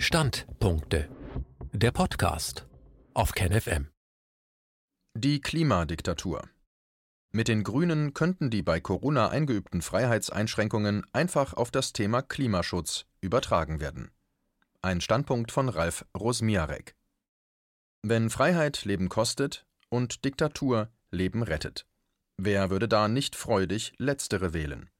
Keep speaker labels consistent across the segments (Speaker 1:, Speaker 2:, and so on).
Speaker 1: Standpunkte. Der Podcast auf KenFM.
Speaker 2: Die Klimadiktatur. Mit den Grünen könnten die bei Corona eingeübten Freiheitseinschränkungen einfach auf das Thema Klimaschutz übertragen werden. Ein Standpunkt von Ralf Rosmiarek. Wenn Freiheit Leben kostet und Diktatur Leben rettet. Wer würde da nicht freudig Letztere wählen?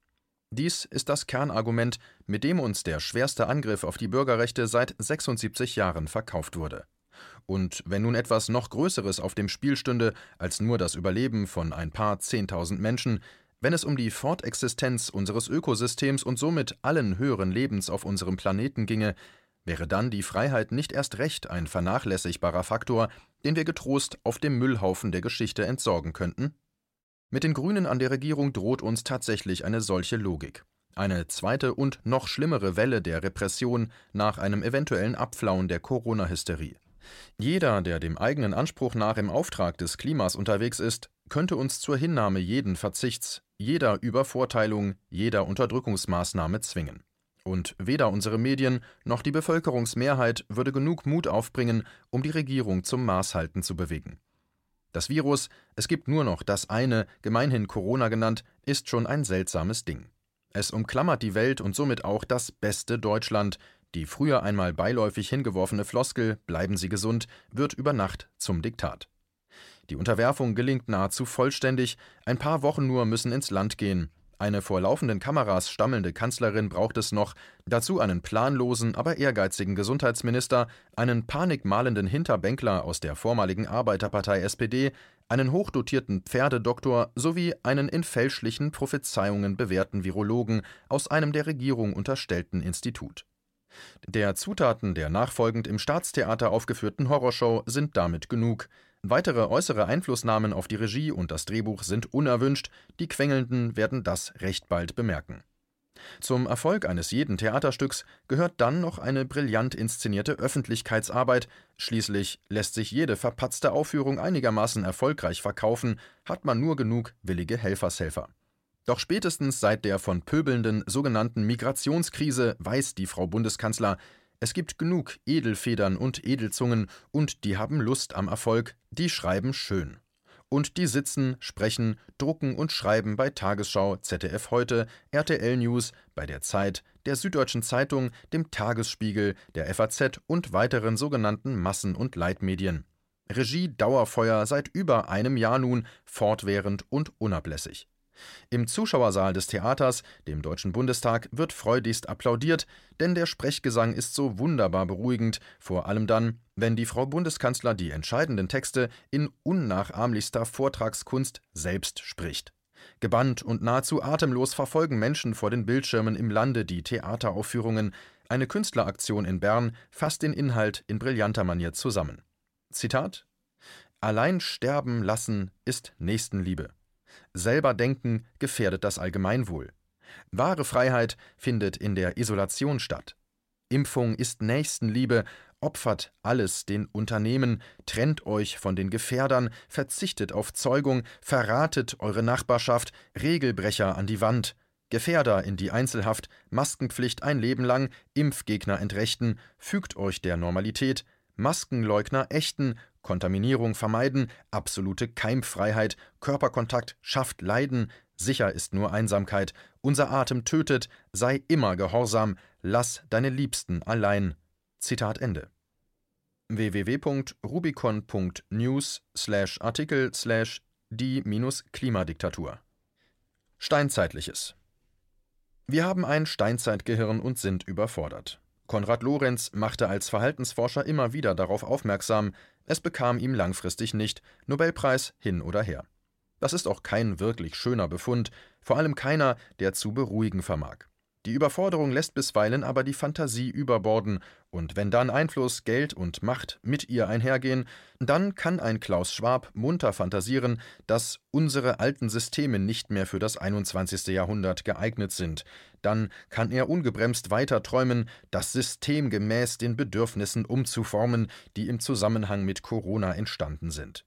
Speaker 2: Dies ist das Kernargument, mit dem uns der schwerste Angriff auf die Bürgerrechte seit 76 Jahren verkauft wurde. Und wenn nun etwas noch Größeres auf dem Spiel stünde als nur das Überleben von ein paar Zehntausend Menschen, wenn es um die Fortexistenz unseres Ökosystems und somit allen höheren Lebens auf unserem Planeten ginge, wäre dann die Freiheit nicht erst recht ein vernachlässigbarer Faktor, den wir getrost auf dem Müllhaufen der Geschichte entsorgen könnten? Mit den Grünen an der Regierung droht uns tatsächlich eine solche Logik. Eine zweite und noch schlimmere Welle der Repression nach einem eventuellen Abflauen der Corona-Hysterie. Jeder, der dem eigenen Anspruch nach im Auftrag des Klimas unterwegs ist, könnte uns zur Hinnahme jeden Verzichts, jeder Übervorteilung, jeder Unterdrückungsmaßnahme zwingen. Und weder unsere Medien noch die Bevölkerungsmehrheit würde genug Mut aufbringen, um die Regierung zum Maßhalten zu bewegen. Das Virus, es gibt nur noch das eine, gemeinhin Corona genannt, ist schon ein seltsames Ding. Es umklammert die Welt und somit auch das beste Deutschland. Die früher einmal beiläufig hingeworfene Floskel Bleiben Sie gesund wird über Nacht zum Diktat. Die Unterwerfung gelingt nahezu vollständig, ein paar Wochen nur müssen ins Land gehen, eine vor laufenden Kameras stammelnde Kanzlerin braucht es noch, dazu einen planlosen, aber ehrgeizigen Gesundheitsminister, einen panikmalenden Hinterbänkler aus der vormaligen Arbeiterpartei SPD, einen hochdotierten Pferdedoktor sowie einen in fälschlichen Prophezeiungen bewährten Virologen aus einem der Regierung unterstellten Institut. Der Zutaten der nachfolgend im Staatstheater aufgeführten Horrorshow sind damit genug. Weitere äußere Einflussnahmen auf die Regie und das Drehbuch sind unerwünscht, die Quengelnden werden das recht bald bemerken. Zum Erfolg eines jeden Theaterstücks gehört dann noch eine brillant inszenierte Öffentlichkeitsarbeit, schließlich lässt sich jede verpatzte Aufführung einigermaßen erfolgreich verkaufen, hat man nur genug willige Helfershelfer. Doch spätestens seit der von pöbelnden sogenannten Migrationskrise weiß die Frau Bundeskanzler, es gibt genug Edelfedern und Edelzungen, und die haben Lust am Erfolg, die schreiben schön. Und die sitzen, sprechen, drucken und schreiben bei Tagesschau, ZDF heute, RTL News, bei der Zeit, der Süddeutschen Zeitung, dem Tagesspiegel, der FAZ und weiteren sogenannten Massen- und Leitmedien. Regie Dauerfeuer seit über einem Jahr nun, fortwährend und unablässig. Im Zuschauersaal des Theaters, dem Deutschen Bundestag, wird freudigst applaudiert, denn der Sprechgesang ist so wunderbar beruhigend, vor allem dann, wenn die Frau Bundeskanzler die entscheidenden Texte in unnachahmlichster Vortragskunst selbst spricht. Gebannt und nahezu atemlos verfolgen Menschen vor den Bildschirmen im Lande die Theateraufführungen. Eine Künstleraktion in Bern fasst den Inhalt in brillanter Manier zusammen. Zitat Allein sterben lassen ist Nächstenliebe. Selber denken gefährdet das Allgemeinwohl. Wahre Freiheit findet in der Isolation statt. Impfung ist Nächstenliebe, opfert alles den Unternehmen, trennt euch von den Gefährdern, verzichtet auf Zeugung, verratet eure Nachbarschaft, Regelbrecher an die Wand, Gefährder in die Einzelhaft, Maskenpflicht ein Leben lang, Impfgegner entrechten, fügt euch der Normalität, Maskenleugner ächten, Kontaminierung vermeiden, absolute Keimfreiheit, Körperkontakt schafft Leiden, sicher ist nur Einsamkeit, unser Atem tötet, sei immer gehorsam, lass deine Liebsten allein. Zitat Ende. www.rubicon.news slash Artikel slash die-Klimadiktatur Steinzeitliches Wir haben ein Steinzeitgehirn und sind überfordert. Konrad Lorenz machte als Verhaltensforscher immer wieder darauf aufmerksam, es bekam ihm langfristig nicht, Nobelpreis hin oder her. Das ist auch kein wirklich schöner Befund, vor allem keiner, der zu beruhigen vermag. Die Überforderung lässt bisweilen aber die Fantasie überborden, und wenn dann Einfluss, Geld und Macht mit ihr einhergehen, dann kann ein Klaus Schwab munter fantasieren, dass unsere alten Systeme nicht mehr für das 21. Jahrhundert geeignet sind. Dann kann er ungebremst weiter träumen, das System gemäß den Bedürfnissen umzuformen, die im Zusammenhang mit Corona entstanden sind.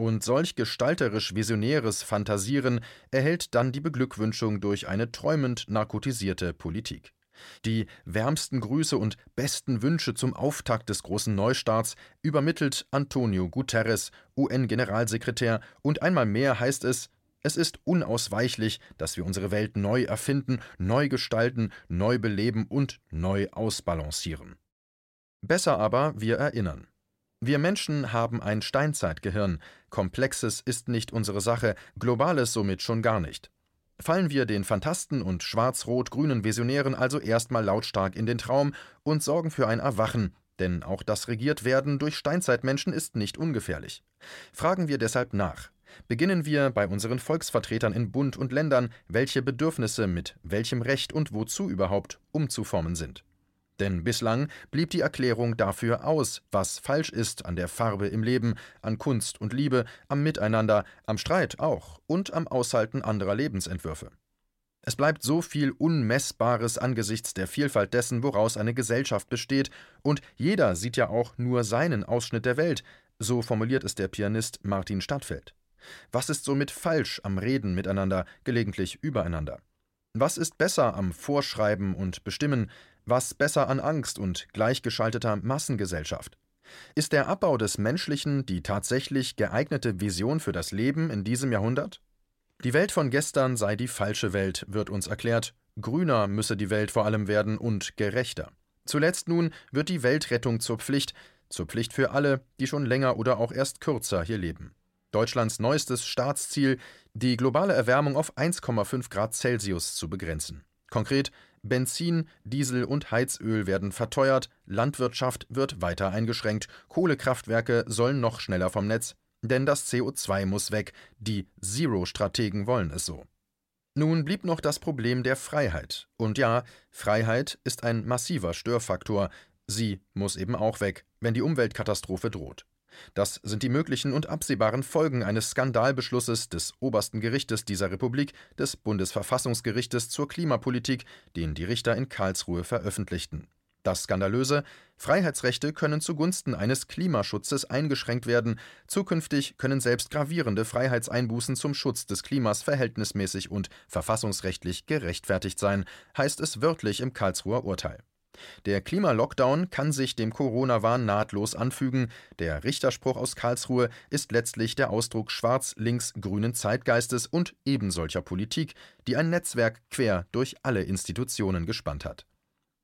Speaker 2: Und solch gestalterisch visionäres Fantasieren erhält dann die Beglückwünschung durch eine träumend narkotisierte Politik. Die wärmsten Grüße und besten Wünsche zum Auftakt des großen Neustarts übermittelt Antonio Guterres, UN-Generalsekretär, und einmal mehr heißt es, es ist unausweichlich, dass wir unsere Welt neu erfinden, neu gestalten, neu beleben und neu ausbalancieren. Besser aber, wir erinnern. Wir Menschen haben ein Steinzeitgehirn, Komplexes ist nicht unsere Sache, Globales somit schon gar nicht. Fallen wir den Fantasten und schwarz-rot-grünen Visionären also erstmal lautstark in den Traum und sorgen für ein Erwachen, denn auch das Regiertwerden durch Steinzeitmenschen ist nicht ungefährlich. Fragen wir deshalb nach. Beginnen wir bei unseren Volksvertretern in Bund und Ländern, welche Bedürfnisse mit welchem Recht und wozu überhaupt umzuformen sind. Denn bislang blieb die Erklärung dafür aus, was falsch ist an der Farbe im Leben, an Kunst und Liebe, am Miteinander, am Streit auch und am Aushalten anderer Lebensentwürfe. Es bleibt so viel Unmessbares angesichts der Vielfalt dessen, woraus eine Gesellschaft besteht, und jeder sieht ja auch nur seinen Ausschnitt der Welt, so formuliert es der Pianist Martin Stadtfeld. Was ist somit falsch am Reden miteinander, gelegentlich übereinander? Was ist besser am Vorschreiben und Bestimmen, was besser an Angst und gleichgeschalteter Massengesellschaft? Ist der Abbau des Menschlichen die tatsächlich geeignete Vision für das Leben in diesem Jahrhundert? Die Welt von gestern sei die falsche Welt, wird uns erklärt. Grüner müsse die Welt vor allem werden und gerechter. Zuletzt nun wird die Weltrettung zur Pflicht, zur Pflicht für alle, die schon länger oder auch erst kürzer hier leben. Deutschlands neuestes Staatsziel, die globale Erwärmung auf 1,5 Grad Celsius zu begrenzen. Konkret Benzin, Diesel und Heizöl werden verteuert, Landwirtschaft wird weiter eingeschränkt, Kohlekraftwerke sollen noch schneller vom Netz, denn das CO2 muss weg, die Zero-Strategen wollen es so. Nun blieb noch das Problem der Freiheit. Und ja, Freiheit ist ein massiver Störfaktor, sie muss eben auch weg, wenn die Umweltkatastrophe droht. Das sind die möglichen und absehbaren Folgen eines Skandalbeschlusses des obersten Gerichtes dieser Republik, des Bundesverfassungsgerichtes zur Klimapolitik, den die Richter in Karlsruhe veröffentlichten. Das Skandalöse: Freiheitsrechte können zugunsten eines Klimaschutzes eingeschränkt werden, zukünftig können selbst gravierende Freiheitseinbußen zum Schutz des Klimas verhältnismäßig und verfassungsrechtlich gerechtfertigt sein, heißt es wörtlich im Karlsruher Urteil. Der Klimalockdown kann sich dem Corona-Wahn nahtlos anfügen. Der Richterspruch aus Karlsruhe ist letztlich der Ausdruck schwarz-links-grünen Zeitgeistes und ebensolcher Politik, die ein Netzwerk quer durch alle Institutionen gespannt hat.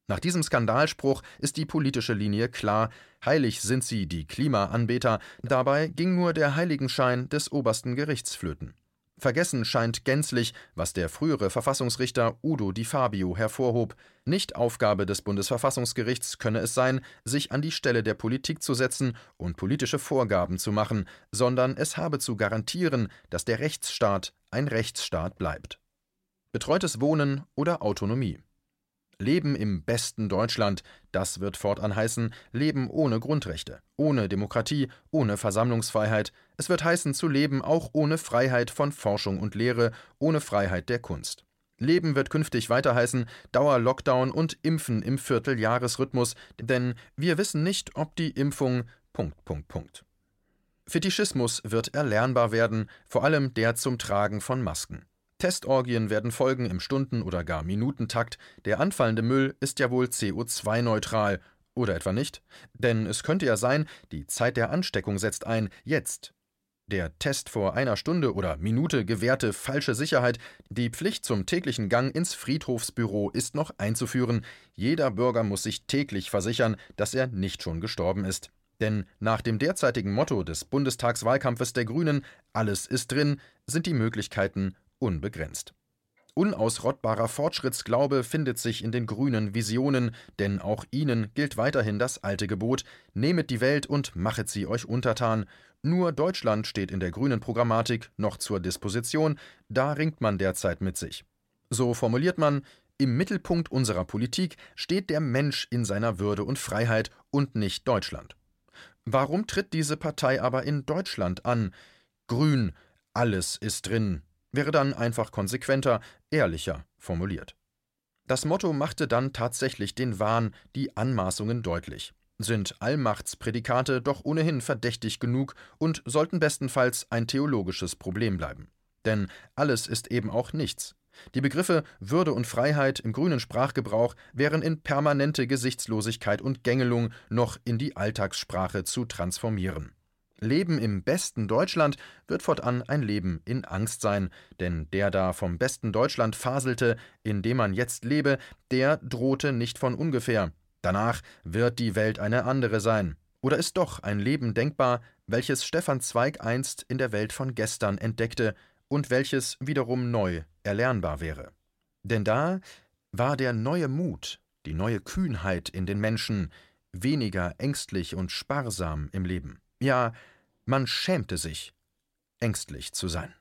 Speaker 2: Nach diesem Skandalspruch ist die politische Linie klar, heilig sind sie, die Klimaanbeter, dabei ging nur der Heiligenschein des obersten Gerichts flöten. Vergessen scheint gänzlich, was der frühere Verfassungsrichter Udo Di Fabio hervorhob. Nicht Aufgabe des Bundesverfassungsgerichts könne es sein, sich an die Stelle der Politik zu setzen und politische Vorgaben zu machen, sondern es habe zu garantieren, dass der Rechtsstaat ein Rechtsstaat bleibt. Betreutes Wohnen oder Autonomie. Leben im besten Deutschland, das wird fortan heißen, Leben ohne Grundrechte, ohne Demokratie, ohne Versammlungsfreiheit. Es wird heißen zu leben auch ohne Freiheit von Forschung und Lehre, ohne Freiheit der Kunst. Leben wird künftig weiter heißen Dauer-Lockdown und Impfen im Vierteljahresrhythmus, denn wir wissen nicht, ob die Impfung. Punkt, Punkt, Punkt. Fetischismus wird erlernbar werden, vor allem der zum Tragen von Masken. Testorgien werden folgen im Stunden- oder gar Minutentakt. Der anfallende Müll ist ja wohl CO2-neutral. Oder etwa nicht? Denn es könnte ja sein, die Zeit der Ansteckung setzt ein, jetzt. Der Test vor einer Stunde oder Minute gewährte falsche Sicherheit, die Pflicht zum täglichen Gang ins Friedhofsbüro ist noch einzuführen. Jeder Bürger muss sich täglich versichern, dass er nicht schon gestorben ist. Denn nach dem derzeitigen Motto des Bundestagswahlkampfes der Grünen Alles ist drin, sind die Möglichkeiten unbegrenzt. Unausrottbarer Fortschrittsglaube findet sich in den grünen Visionen, denn auch ihnen gilt weiterhin das alte Gebot: Nehmet die Welt und machet sie euch untertan. Nur Deutschland steht in der grünen Programmatik noch zur Disposition, da ringt man derzeit mit sich. So formuliert man: Im Mittelpunkt unserer Politik steht der Mensch in seiner Würde und Freiheit und nicht Deutschland. Warum tritt diese Partei aber in Deutschland an? Grün, alles ist drin, wäre dann einfach konsequenter, ehrlicher formuliert. Das Motto machte dann tatsächlich den Wahn, die Anmaßungen deutlich. Sind Allmachtsprädikate doch ohnehin verdächtig genug und sollten bestenfalls ein theologisches Problem bleiben. Denn alles ist eben auch nichts. Die Begriffe Würde und Freiheit im grünen Sprachgebrauch wären in permanente Gesichtslosigkeit und Gängelung noch in die Alltagssprache zu transformieren. Leben im besten Deutschland wird fortan ein Leben in Angst sein, denn der da vom besten Deutschland faselte, in dem man jetzt lebe, der drohte nicht von ungefähr. Danach wird die Welt eine andere sein. Oder ist doch ein Leben denkbar, welches Stefan Zweig einst in der Welt von gestern entdeckte und welches wiederum neu erlernbar wäre? Denn da war der neue Mut, die neue Kühnheit in den Menschen, weniger ängstlich und sparsam im Leben. Ja, man schämte sich, ängstlich zu sein.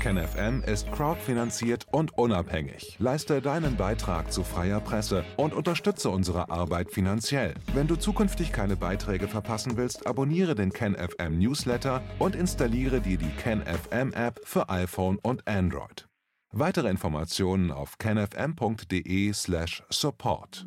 Speaker 3: KenFM ist crowdfinanziert und unabhängig. Leiste deinen Beitrag zu freier Presse und unterstütze unsere Arbeit finanziell. Wenn du zukünftig keine Beiträge verpassen willst, abonniere den KenFM Newsletter und installiere dir die KenFM App für iPhone und Android. Weitere Informationen auf kenfm.de/support.